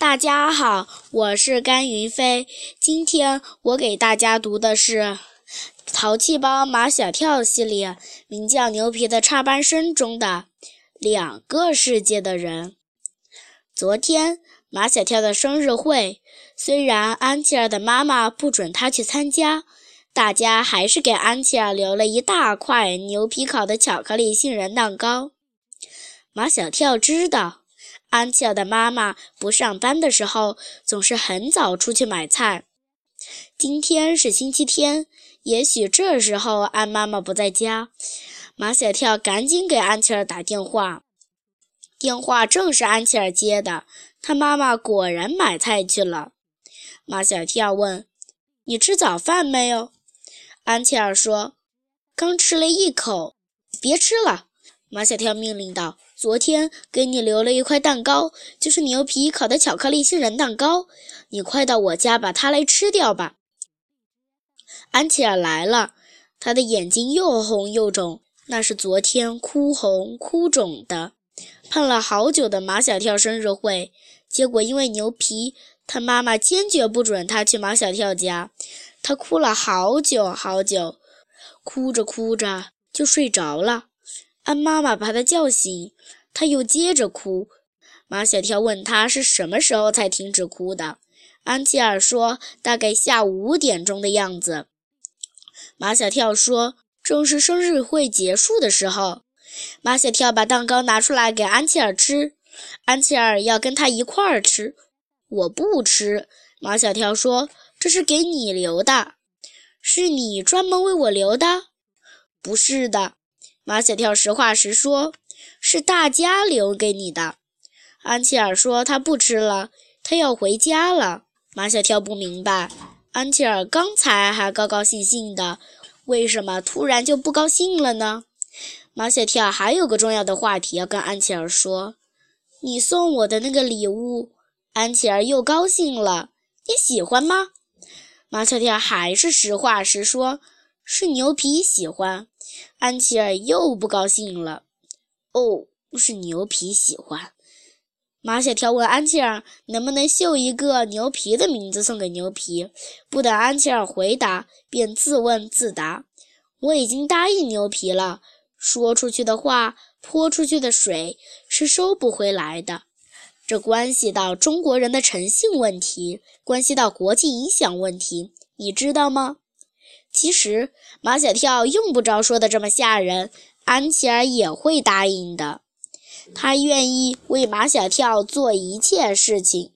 大家好，我是甘云飞。今天我给大家读的是《淘气包马小跳》系列，名叫《牛皮的插班生》中的两个世界的人。昨天马小跳的生日会，虽然安琪儿的妈妈不准他去参加，大家还是给安琪儿留了一大块牛皮烤的巧克力杏仁蛋糕。马小跳知道。安琪儿的妈妈不上班的时候，总是很早出去买菜。今天是星期天，也许这时候安妈妈不在家。马小跳赶紧给安琪儿打电话，电话正是安琪儿接的。他妈妈果然买菜去了。马小跳问：“你吃早饭没有？”安琪儿说：“刚吃了一口，别吃了。”马小跳命令道。昨天给你留了一块蛋糕，就是牛皮烤的巧克力杏仁蛋糕。你快到我家把它来吃掉吧。安琪儿来了，她的眼睛又红又肿，那是昨天哭红哭肿的。盼了好久的马小跳生日会，结果因为牛皮，他妈妈坚决不准他去马小跳家。他哭了好久好久，哭着哭着就睡着了。安妈妈把他叫醒，他又接着哭。马小跳问他是什么时候才停止哭的。安琪儿说：“大概下午五点钟的样子。”马小跳说：“正是生日会结束的时候。”马小跳把蛋糕拿出来给安琪儿吃，安琪儿要跟他一块儿吃。我不吃。马小跳说：“这是给你留的，是你专门为我留的？”不是的。马小跳实话实说：“是大家留给你的。”安琪儿说：“他不吃了，他要回家了。”马小跳不明白，安琪儿刚才还高高兴兴的，为什么突然就不高兴了呢？马小跳还有个重要的话题要跟安琪儿说：“你送我的那个礼物。”安琪儿又高兴了：“你喜欢吗？”马小跳还是实话实说：“是牛皮喜欢。”安琪儿又不高兴了。哦，是牛皮喜欢。马小跳问安琪儿能不能绣一个牛皮的名字送给牛皮。不等安琪儿回答，便自问自答：“我已经答应牛皮了，说出去的话，泼出去的水是收不回来的。这关系到中国人的诚信问题，关系到国际影响问题，你知道吗？”其实马小跳用不着说的这么吓人，安琪儿也会答应的。他愿意为马小跳做一切事情。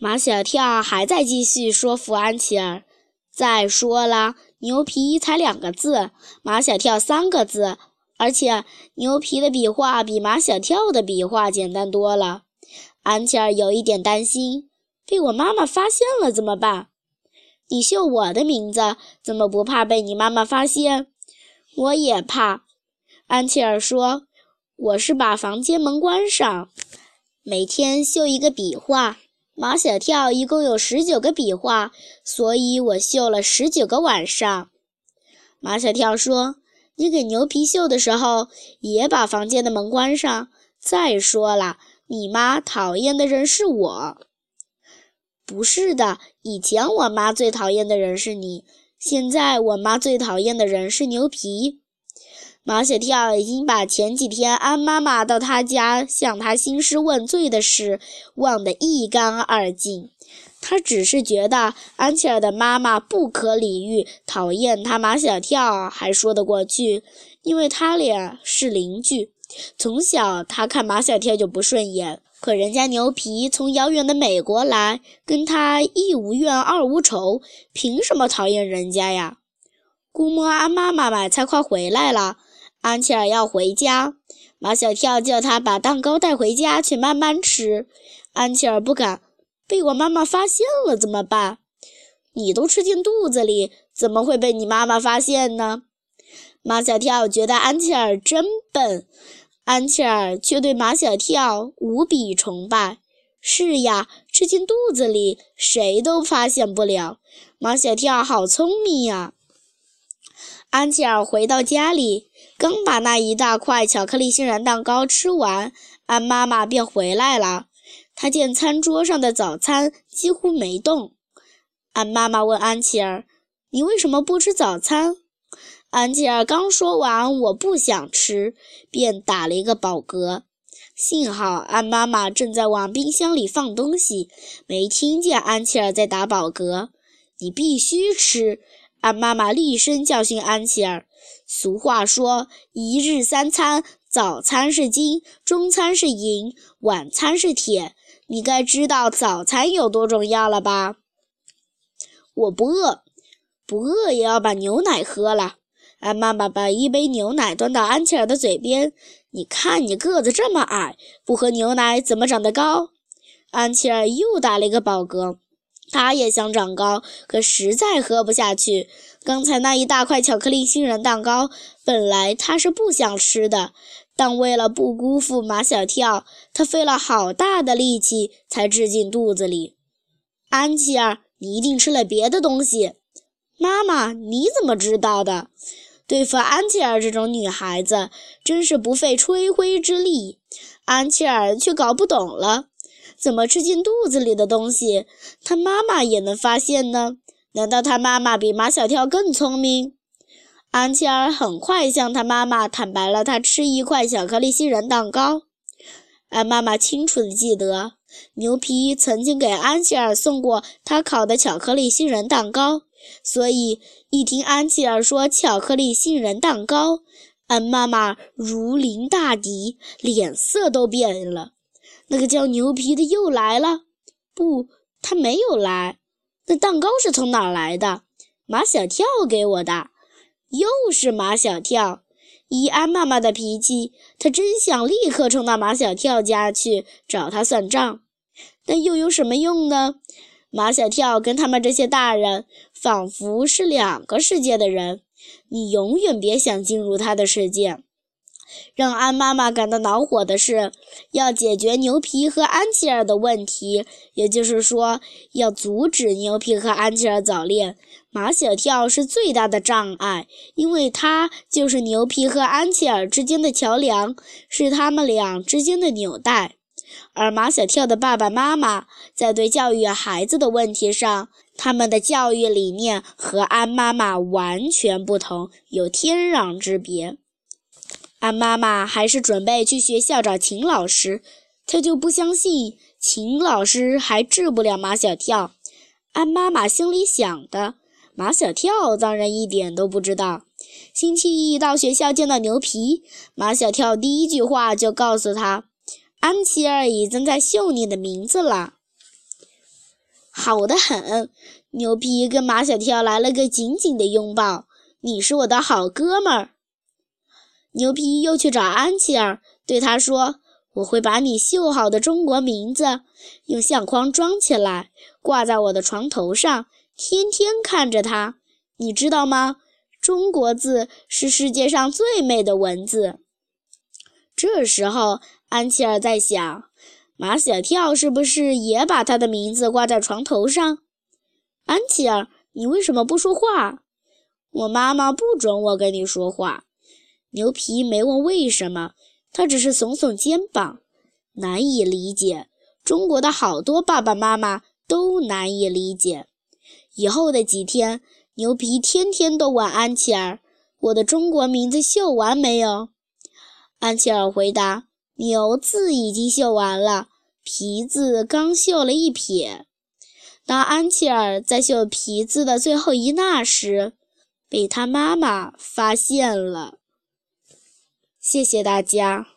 马小跳还在继续说服安琪儿。再说了，牛皮才两个字，马小跳三个字，而且牛皮的笔画比马小跳的笔画简单多了。安琪儿有一点担心，被我妈妈发现了怎么办？你绣我的名字，怎么不怕被你妈妈发现？我也怕。安琪儿说：“我是把房间门关上，每天绣一个笔画。马小跳一共有十九个笔画，所以我绣了十九个晚上。”马小跳说：“你给牛皮绣的时候，也把房间的门关上。再说了，你妈讨厌的人是我。”不是的，以前我妈最讨厌的人是你，现在我妈最讨厌的人是牛皮。马小跳已经把前几天安妈妈到他家向他兴师问罪的事忘得一干二净，他只是觉得安琪儿的妈妈不可理喻，讨厌他马小跳还说得过去，因为他俩是邻居，从小他看马小跳就不顺眼。可人家牛皮从遥远的美国来，跟他一无怨二无仇，凭什么讨厌人家呀？估摸安妈妈买菜快回来了，安琪儿要回家，马小跳叫他把蛋糕带回家去慢慢吃。安琪儿不敢，被我妈妈发现了怎么办？你都吃进肚子里，怎么会被你妈妈发现呢？马小跳觉得安琪儿真笨。安琪儿却对马小跳无比崇拜。是呀，吃进肚子里，谁都发现不了。马小跳好聪明呀！安琪儿回到家里，刚把那一大块巧克力杏仁蛋糕吃完，安妈妈便回来了。她见餐桌上的早餐几乎没动。安妈妈问安琪儿：“你为什么不吃早餐？”安琪儿刚说完“我不想吃”，便打了一个饱嗝。幸好安妈妈正在往冰箱里放东西，没听见安琪儿在打饱嗝。你必须吃！安妈妈厉声教训安琪儿。俗话说：“一日三餐，早餐是金，中餐是银，晚餐是铁。”你该知道早餐有多重要了吧？我不饿，不饿也要把牛奶喝了。安妈妈把一杯牛奶端到安琪儿的嘴边。你看，你个子这么矮，不喝牛奶怎么长得高？安琪儿又打了一个饱嗝。他也想长高，可实在喝不下去。刚才那一大块巧克力杏仁蛋糕，本来他是不想吃的，但为了不辜负马小跳，他费了好大的力气才吃进肚子里。安琪儿。你一定吃了别的东西，妈妈，你怎么知道的？对付安琪儿这种女孩子，真是不费吹灰之力。安琪儿却搞不懂了，怎么吃进肚子里的东西，她妈妈也能发现呢？难道她妈妈比马小跳更聪明？安琪儿很快向她妈妈坦白了她吃一块巧克力杏仁蛋糕。安妈妈清楚地记得。牛皮曾经给安琪儿送过他烤的巧克力杏仁蛋糕，所以一听安琪儿说巧克力杏仁蛋糕，安妈妈如临大敌，脸色都变了。那个叫牛皮的又来了？不，他没有来。那蛋糕是从哪来的？马小跳给我的。又是马小跳。依安妈妈的脾气，她真想立刻冲到马小跳家去找他算账。但又有什么用呢？马小跳跟他们这些大人仿佛是两个世界的人，你永远别想进入他的世界。让安妈妈感到恼火的是，要解决牛皮和安琪儿的问题，也就是说，要阻止牛皮和安琪儿早恋。马小跳是最大的障碍，因为他就是牛皮和安琪儿之间的桥梁，是他们俩之间的纽带。而马小跳的爸爸妈妈在对教育孩子的问题上，他们的教育理念和安妈妈完全不同，有天壤之别。安妈妈还是准备去学校找秦老师，她就不相信秦老师还治不了马小跳。安妈妈心里想的，马小跳当然一点都不知道。星期一到学校见到牛皮，马小跳第一句话就告诉他。安琪儿已经在绣你的名字了，好的很。牛皮跟马小跳来了个紧紧的拥抱，你是我的好哥们儿。牛皮又去找安琪儿，对他说：“我会把你绣好的中国名字用相框装起来，挂在我的床头上，天天看着它。你知道吗？中国字是世界上最美的文字。”这时候。安琪儿在想，马小跳是不是也把他的名字挂在床头上？安琪儿，你为什么不说话？我妈妈不准我跟你说话。牛皮没问为什么，他只是耸耸肩膀，难以理解。中国的好多爸爸妈妈都难以理解。以后的几天，牛皮天天都问安琪儿：“我的中国名字绣完没有？”安琪尔回答。牛字已经绣完了，皮字刚绣了一撇。当安琪儿在绣皮字的最后一捺时，被他妈妈发现了。谢谢大家。